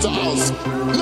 into house.